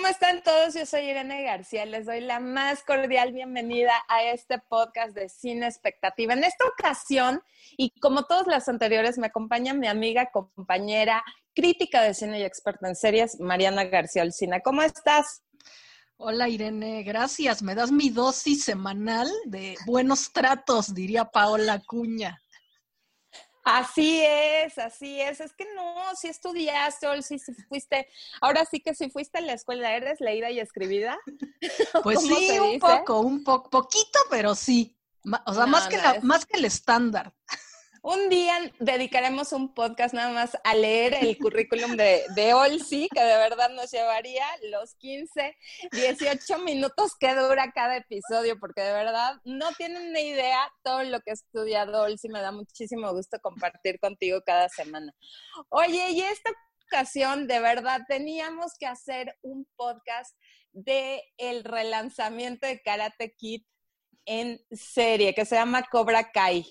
¿cómo están todos? Yo soy Irene García. Les doy la más cordial bienvenida a este podcast de Cine Expectativa. En esta ocasión, y como todos las anteriores, me acompaña mi amiga, compañera, crítica de cine y experta en series, Mariana García Olcina. ¿Cómo estás? Hola Irene, gracias. Me das mi dosis semanal de buenos tratos, diría Paola Cuña. Así es, así es. Es que no, si estudiaste, o si, fuiste, ahora sí que si fuiste a la escuela, ¿eres leída y escribida? Pues sí, un poco, un poco, poquito, pero sí. O sea, más, que más que el estándar. Un día dedicaremos un podcast nada más a leer el currículum de, de Olsi, que de verdad nos llevaría los 15, 18 minutos que dura cada episodio, porque de verdad no tienen ni idea todo lo que ha estudiado Olsi. Me da muchísimo gusto compartir contigo cada semana. Oye, y esta ocasión, de verdad, teníamos que hacer un podcast de el relanzamiento de Karate Kid en serie, que se llama Cobra Kai.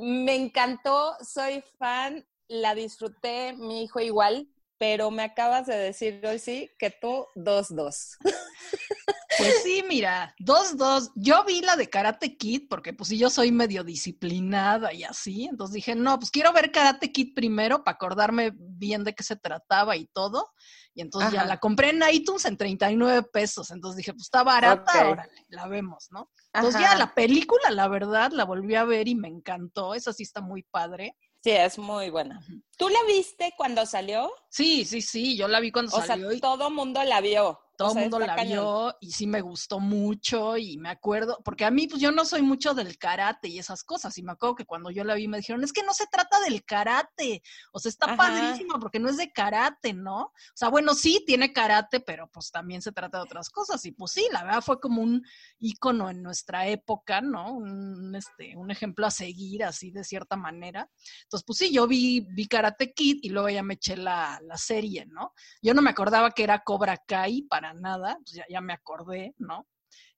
Me encantó, soy fan, la disfruté, mi hijo igual, pero me acabas de decir hoy sí que tú 2-2. Pues sí, mira, 2-2. Yo vi la de Karate Kid porque pues sí, yo soy medio disciplinada y así, entonces dije, no, pues quiero ver Karate Kid primero para acordarme bien de qué se trataba y todo. Y entonces ya la compré en iTunes en 39 pesos. Entonces dije, pues está barata, órale, la vemos, ¿no? Entonces ya la película, la verdad, la volví a ver y me encantó. Esa sí está muy padre. Sí, es muy buena. ¿Tú la viste cuando salió? Sí, sí, sí, yo la vi cuando salió. O sea, todo mundo la vio todo el mundo la vio y sí me gustó mucho y me acuerdo, porque a mí pues yo no soy mucho del karate y esas cosas y me acuerdo que cuando yo la vi me dijeron, es que no se trata del karate, o sea, está padrísimo porque no es de karate, ¿no? O sea, bueno, sí, tiene karate, pero pues también se trata de otras cosas y pues sí, la verdad fue como un ícono en nuestra época, ¿no? Un, este, un ejemplo a seguir así de cierta manera. Entonces, pues sí, yo vi, vi Karate Kid y luego ya me eché la, la serie, ¿no? Yo no me acordaba que era Cobra Kai para nada, pues ya, ya me acordé, ¿no?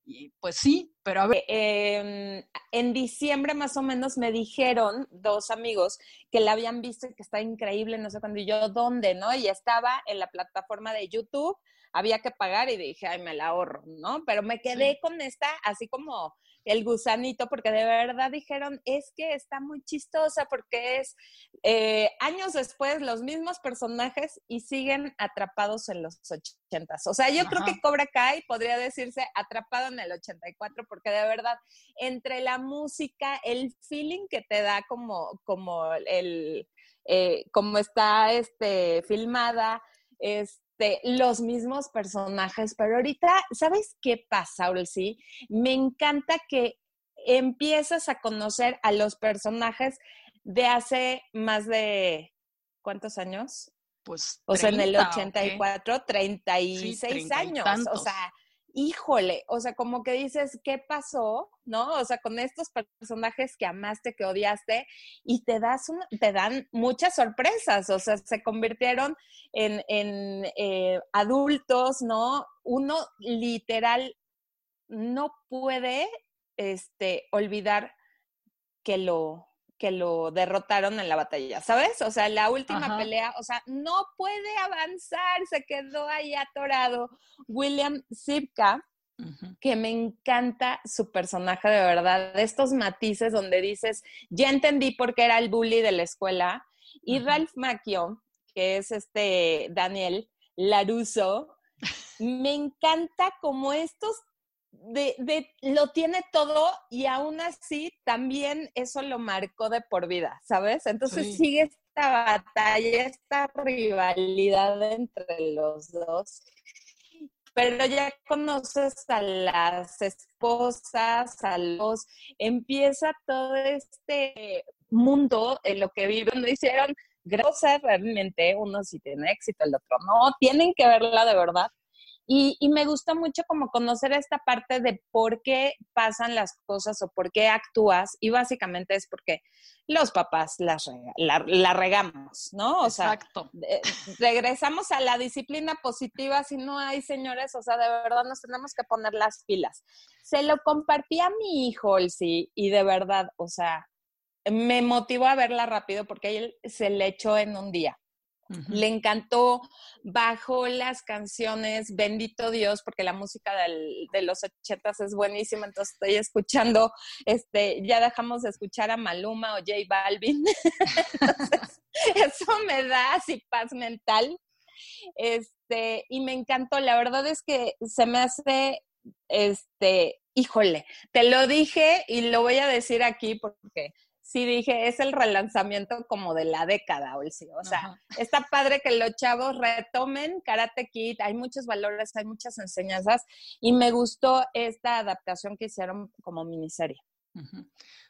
Y pues sí, pero a ver. Em, en diciembre más o menos me dijeron dos amigos que la habían visto y que está increíble, no sé cuándo, y yo, ¿dónde? ¿No? Y estaba en la plataforma de YouTube, había que pagar y dije, ay, me la ahorro, ¿no? Pero me quedé con esta, así como el gusanito, porque de verdad dijeron, es que está muy chistosa, porque es eh, años después los mismos personajes y siguen atrapados en los ochentas. O sea, yo creo que Cobra Kai podría decirse atrapado en el 84, porque de verdad, entre la música, el feeling que te da como, como el, eh, como está este, filmada, es este, los mismos personajes, pero ahorita, ¿sabes qué pasa, Sí, Me encanta que empiezas a conocer a los personajes de hace más de, ¿cuántos años? Pues. O sea, en el 84, 36 años. O sea, híjole, o sea, como que dices, ¿qué pasó? ¿No? O sea, con estos personajes que amaste, que odiaste, y te das te dan muchas sorpresas, o sea, se convirtieron en, en eh, adultos, ¿no? Uno literal no puede este, olvidar que lo, que lo derrotaron en la batalla, ¿sabes? O sea, la última pelea, o sea, no puede avanzar, se quedó ahí atorado. William Zipka, que me encanta su personaje de verdad, estos matices donde dices, ya entendí por qué era el bully de la escuela. Y Ralph Macchio, que es este Daniel Laruso, me encanta como estos de, lo tiene todo y aún así también eso lo marcó de por vida, ¿sabes? Entonces sigue esta batalla, esta rivalidad entre los dos. Pero ya conoces a las esposas, a los... Empieza todo este mundo en lo que viven. No hicieron grosas realmente, uno sí tiene éxito, el otro no. Tienen que verla de verdad y, me gusta mucho como conocer esta parte de por qué pasan las cosas o por qué actúas. Y básicamente es porque los papás las la, regamos, ¿no? O Exacto. sea, regresamos a la disciplina positiva si no hay señores, o sea, de verdad nos tenemos que poner las pilas. Se lo compartí a mi hijo, sí, y de verdad, o sea, me motivó a verla rápido porque él se le echó en un día. Le encantó, bajó las canciones, bendito Dios, porque la música de los ochentas es buenísima, entonces estoy escuchando, este, ya dejamos de escuchar a Maluma o J Balvin, eso me da así paz mental, este, y me encantó, la verdad es que se me hace, este, híjole, te lo dije y lo voy a decir aquí porque sí dije, es el relanzamiento como de la década, Olsi. O sea, está padre que los chavos retomen Karate Kid, hay muchos valores, hay muchas enseñanzas y me gustó esta adaptación que hicieron como miniserie.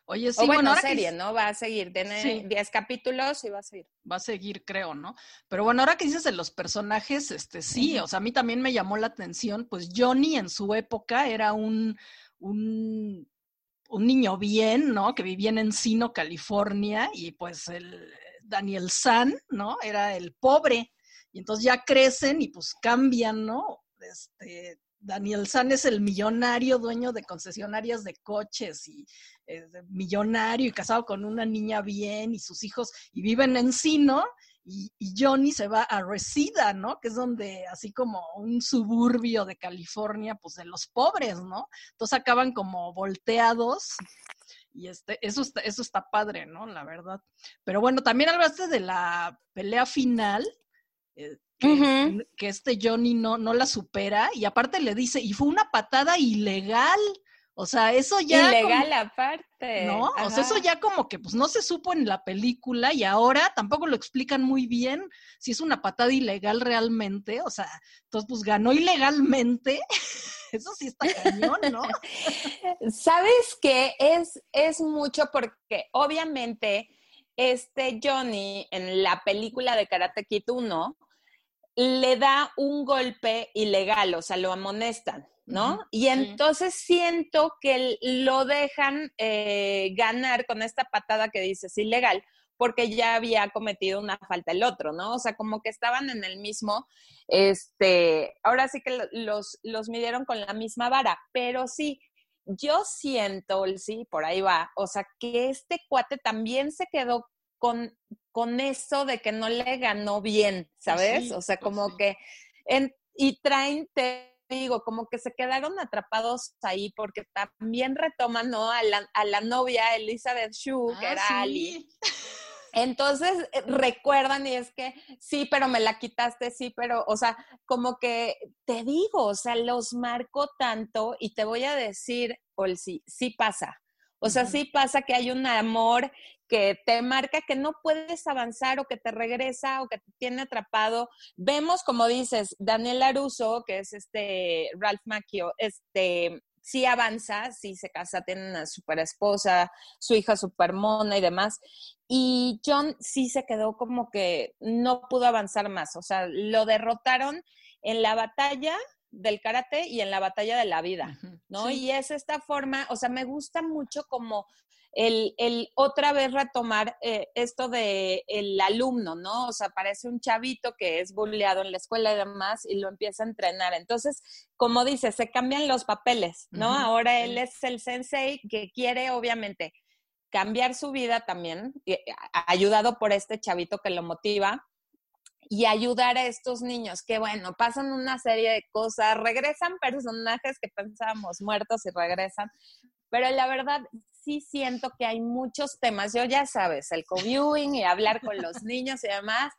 Oye, sí, bueno, serie, ¿no? Va a seguir, tiene 10 capítulos y va a seguir. Va a seguir, creo, ¿no? Pero bueno, ahora que dices de los personajes, este sí, o sea, a mí también me llamó la atención, pues Johnny en su época era un, un un niño bien, ¿no? Que vivía en Encino, California, y pues el Daniel San, ¿no? Era el pobre. Y entonces ya crecen y pues cambian, ¿no? Este, Daniel San es el millonario dueño de concesionarias de coches y eh, millonario y casado con una niña bien y sus hijos y viven en Encino y, Johnny se va a Reseda, ¿no? Que es donde, así como un suburbio de California, pues de los pobres, ¿no? Entonces acaban como volteados y este, eso está, eso está padre, ¿no? La verdad. Pero bueno, también hablaste de la pelea final, eh, que, este Johnny no, no la supera y aparte le dice, y fue una patada ilegal. O sea, eso ya. Ilegal aparte. ¿No? O sea, eso ya como que pues no se supo en la película y ahora tampoco lo explican muy bien si es una patada ilegal realmente. O sea, entonces pues ganó ilegalmente. Eso sí está cañón, ¿no? Sabes que es, es mucho porque obviamente este Johnny en la película de Karate Kid 1 le da un golpe ilegal, o sea, lo amonestan. ¿No? Y entonces siento que lo dejan eh, ganar con esta patada que dices ilegal, porque ya había cometido una falta el otro, ¿no? O sea, como que estaban en el mismo, este, ahora sí que los, los midieron con la misma vara, pero sí, yo siento, sí, por ahí va, o sea, que este cuate también se quedó con, con eso de que no le ganó bien, pues ¿sabes? o sea, pues como que, en, y traen digo, como que se quedaron atrapados ahí porque también retoman, ¿no? A la, a la novia Elizabeth Shue, que ah, era Ali. Entonces eh, recuerdan y es que sí, pero me la quitaste, sí, pero, o sea, como que te digo, o sea, los marco tanto y te voy a decir, Olsi, sí pasa. O sea, sí pasa que hay un amor que te marca que no puedes avanzar o que te regresa o que te tiene atrapado. Vemos, como dices, Daniel Aruso, que es este Ralph Macchio, este sí avanza, sí se casa, tiene una super esposa, su hija super mona y demás. Y John sí se quedó como que no pudo avanzar más, o sea, lo derrotaron en la batalla del karate y en la batalla de la vida, ¿no? Y es esta forma, o sea, me gusta mucho como el, el otra vez retomar eh, esto de el alumno, ¿no? O sea, parece un chavito que es bulleado en la escuela y demás y lo empieza a entrenar. Entonces, como dice, se cambian los papeles, ¿no? Ahora él es el sensei que quiere, obviamente, cambiar su vida también, ayudado por este chavito que lo motiva y ayudar a estos niños que, bueno, pasan una serie de cosas, regresan personajes que pensábamos muertos y regresan, pero la verdad sí siento que hay muchos temas, yo ya sabes, el co-viewing y hablar con los niños y demás,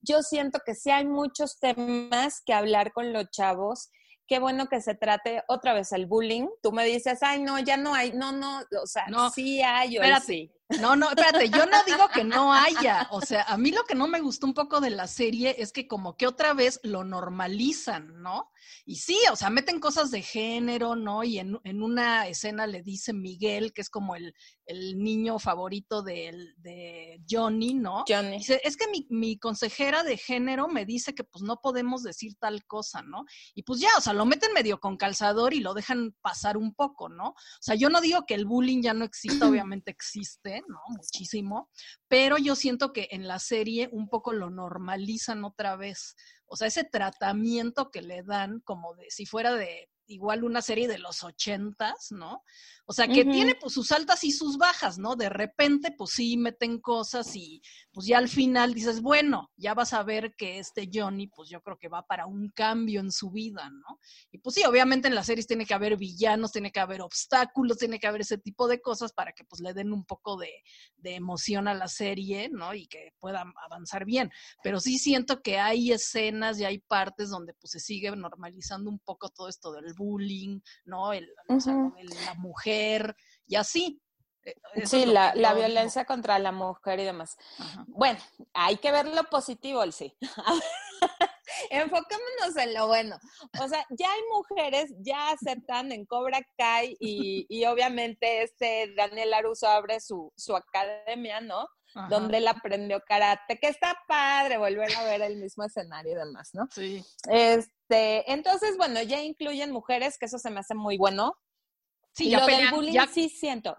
yo siento que sí hay muchos temas que hablar con los chavos qué bueno que se trate otra vez el bullying. Tú me dices, ay, no, ya no hay, no, no, o sea, no, sí hay, o sí. No, no, espérate, yo no digo que no haya. O sea, a mí lo que no me gustó un poco de la serie es que como que otra vez lo normalizan, ¿no? Y sí, o sea, meten cosas de género, ¿no? Y en, en una escena le dice Miguel, que es como el, el niño favorito de, de Johnny, ¿no? Johnny. Dice, es que mi, mi consejera de género me dice que pues no podemos decir tal cosa, ¿no? Y pues ya, o sea, lo meten medio con calzador y lo dejan pasar un poco, ¿no? O sea, yo no digo que el bullying ya no exista, obviamente existe, Muchísimo, pero yo siento que en la serie un poco lo normalizan otra vez. o sea, ese tratamiento que le dan como de si fuera de igual una serie de los ochentas, ¿no? O sea, que tiene pues sus altas y sus bajas, ¿no? De repente, pues sí, meten cosas y pues ya al final dices, bueno, ya vas a ver que este Johnny, pues yo creo que va para un cambio en su vida, ¿no? Y pues sí, obviamente en las series tiene que haber villanos, tiene que haber obstáculos, tiene que haber ese tipo de cosas para que pues le den un poco de, de emoción a la serie, ¿no? Y que pueda avanzar bien. Pero sí siento que hay escenas y hay partes donde pues se sigue normalizando un poco todo esto del bullying, ¿no? El, la mujer y así. Eh, sí, la, violencia contra la mujer y demás. Bueno, hay que ver lo positivo, sí. Enfocémonos en lo bueno. O sea, ya hay mujeres, ya aceptan en Cobra Kai y, y obviamente este Daniel Aruso abre su, su academia, ¿no? Donde él aprendió karate, que está padre volver a ver el mismo escenario y demás, ¿no? Sí. Este, entonces, bueno, ya incluyen mujeres, que eso se me hace muy bueno. Sí, ya pelean, bullying sí siento.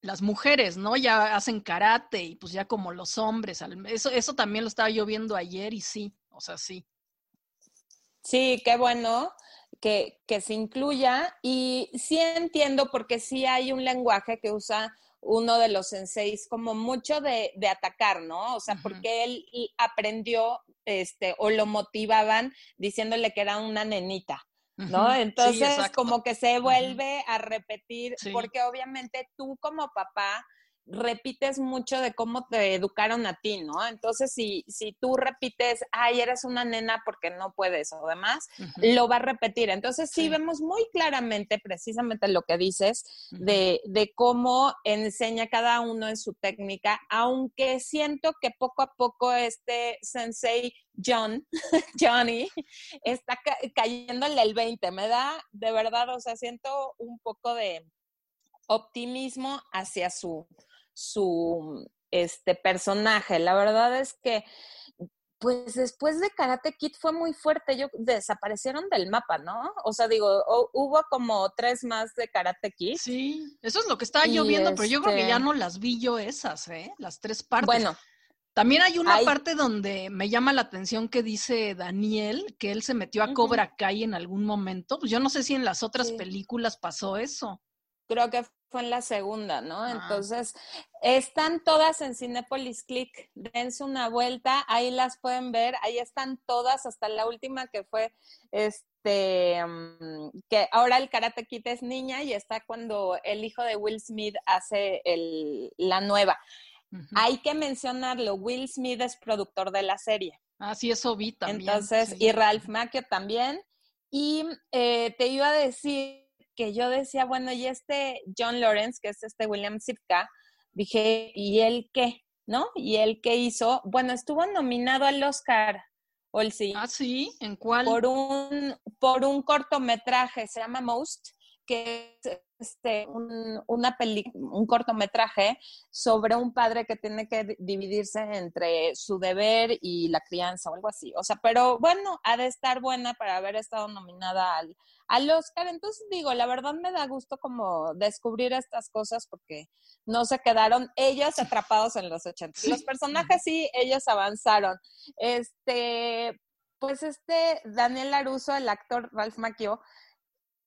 Las mujeres, ¿no? Ya hacen karate y pues ya como los hombres. Eso, eso también lo estaba yo viendo ayer y sí, o sea, sí. Sí, qué bueno que, que se incluya y sí entiendo porque sí hay un lenguaje que usa uno de los senseis como mucho de, de atacar, ¿no? O sea, porque él aprendió, este, o lo motivaban diciéndole que era una nenita. ¿no? Entonces, como que se vuelve a repetir, porque obviamente tú como papá repites mucho de cómo te educaron a ti, ¿no? Entonces, si, si tú repites, ay, eres una nena porque no puedes o demás, lo va a repetir. Entonces, sí, vemos muy claramente precisamente lo que dices de, de, cómo enseña cada uno en su técnica, aunque siento que poco a poco este sensei John, Johnny, está cayéndole el 20. Me da, de verdad, o sea, siento un poco de optimismo hacia su, su este personaje. La verdad es que pues después de Karate Kid fue muy fuerte, yo desaparecieron del mapa, ¿no? O sea, digo, hubo como tres más de Karate Kid. Sí, eso es lo que estaba yo viendo, pero yo creo que ya este no las vi yo esas, ¿eh? Las tres partes. Bueno. También hay una parte donde me llama la atención que dice Daniel que él se metió a Cobra Kai en algún momento. Pues yo no sé si en las otras películas pasó eso creo que fue en la segunda, ¿no? Entonces, están todas en Cinepolis Click, dense una vuelta, ahí las pueden ver, ahí están todas, hasta la última que fue, este, mm, que ahora el Karate Kid es niña y está cuando el hijo de Will Smith hace el, la nueva. Hay que mencionarlo, Will Smith es productor de la serie. Ah, sí, eso vi también. Entonces, y Ralph Macchio también. Y eh, te iba a decir que yo decía, bueno, y este John Lawrence, que es este William Sipka, dije, ¿y él qué? ¿No? ¿Y él qué hizo? Bueno, estuvo nominado al Oscar, sí. Ah, sí, ¿en cuál? Por un, por un cortometraje, se llama Most, que es este, un, una un cortometraje sobre un padre que tiene que dividirse entre su deber y la crianza o algo así. O sea, pero bueno, ha de estar buena para haber estado nominada al, al Oscar. Entonces digo, la verdad me da gusto como descubrir estas cosas porque no se quedaron ellos atrapados en los 80. Los personajes sí, ellos avanzaron. Este, pues este Daniel Laruso, el actor Ralph Macchio,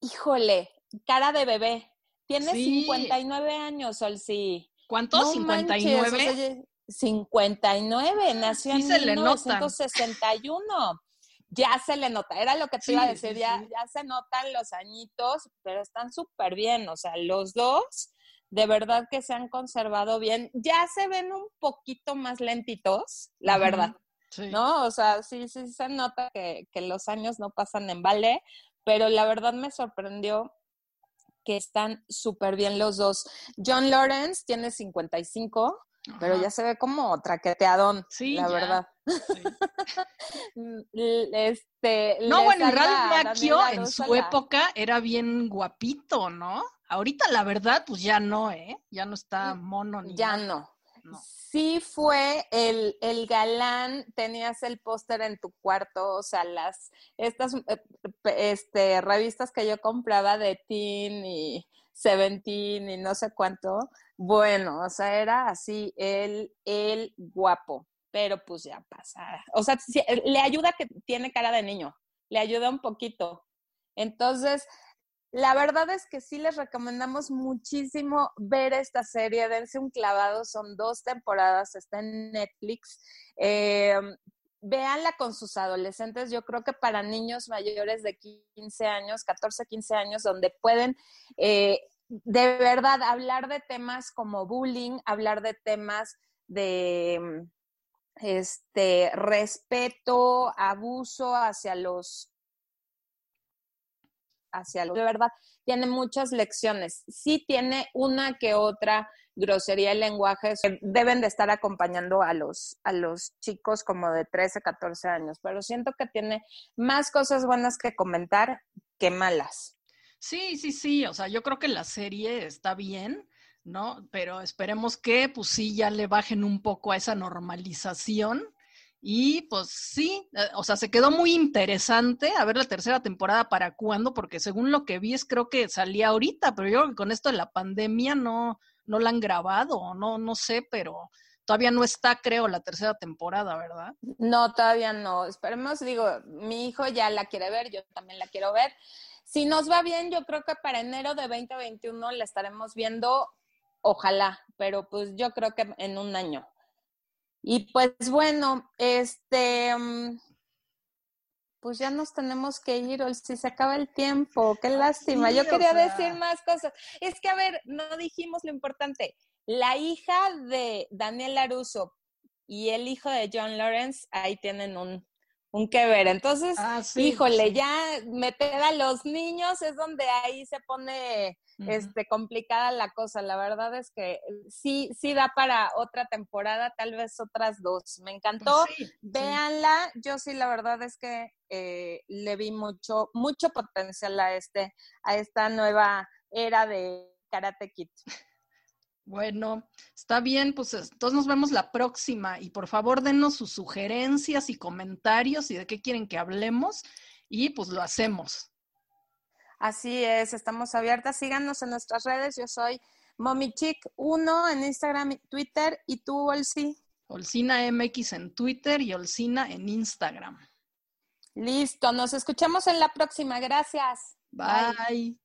híjole, cara de bebé. Tiene 59 años, Sol, sí. ¿Cuántos? ¿59? 59, nació en 1961. Ya se le nota, era lo que te iba a decir, ya, ya se notan los añitos, pero están súper bien, o sea, los dos de verdad que se han conservado bien. Ya se ven un poquito más lentitos, la verdad. ¿No? O sea, sí, sí se nota que, que los años no pasan en vale, pero la verdad me sorprendió que están súper bien los dos. John Lawrence tiene 55, pero ya se ve como traqueteadón, sí, la verdad. Este, no, bueno, Ralph Macchio en su época era bien guapito, ¿no? Ahorita la verdad, pues ya no, ¿eh? Ya no está mm, mono ni Ya no. Sí fue el, el galán, tenías el póster en tu cuarto, o sea, las, estas eh, este, revistas que yo compraba de Teen y Seventeen y no sé cuánto, bueno, o sea, era así, el, el guapo. pero pues ya pasa. O sea, le ayuda que tiene cara de niño, le ayuda un poquito. Entonces, la verdad es que sí les recomendamos muchísimo ver esta serie, dense un clavado, son dos temporadas, está en Netflix. Eh, véanla con sus adolescentes, yo creo que para niños mayores de 15 años, 14, 15 años, donde pueden eh, de verdad hablar de temas como bullying, hablar de temas de este respeto, abuso hacia los hacia los de verdad tiene muchas lecciones. Sí tiene una que otra grosería y lenguaje que deben de estar acompañando a los, a los chicos como de 13, 14 años, pero siento que tiene más cosas buenas que comentar que malas. Sí, sí, sí, o sea, yo creo que la serie está bien, ¿no? Pero esperemos que, pues sí, ya le bajen un poco a esa normalización. Y pues sí, eh, o sea, se quedó muy interesante a ver la tercera temporada para cuándo, porque según lo que vi es creo que salía ahorita, pero yo creo que con esto de la pandemia no, no la han grabado, no, no sé, pero todavía no está, creo, la tercera temporada, ¿verdad? No, todavía no. Esperemos, digo, mi hijo ya la quiere ver, yo también la quiero ver. Si nos va bien, yo creo que para enero de 2021 la estaremos viendo Ojalá, pero pues yo creo que en un año. Y pues bueno, este, mm, pues ya nos tenemos que ir, o si se acaba el tiempo, qué lástima. yo quería decir más cosas. Es que, a ver, no dijimos lo importante. La hija de Daniel Laruso y el hijo de John Lawrence, ahí tienen un, un que ver. Entonces, ah, híjole, ya meter a los niños es donde ahí se pone este, complicada la cosa. La verdad es que sí, sí da para otra temporada, tal vez otras dos. Me encantó, pues véanla. Yo sí, la verdad es que eh, le vi mucho, mucho potencial a este, a esta nueva era de Karate Kid. Bueno, está bien, pues entonces nos vemos la próxima y por favor denos sus sugerencias y comentarios y de qué quieren que hablemos y pues lo hacemos. Así es, estamos abiertas. Síganos en nuestras redes. Yo soy MommyChick1 en Instagram y Twitter y tú, Olsi. Olsina MX en Twitter y Olsina en Instagram. Listo, nos escuchamos en la próxima. Gracias. Bye.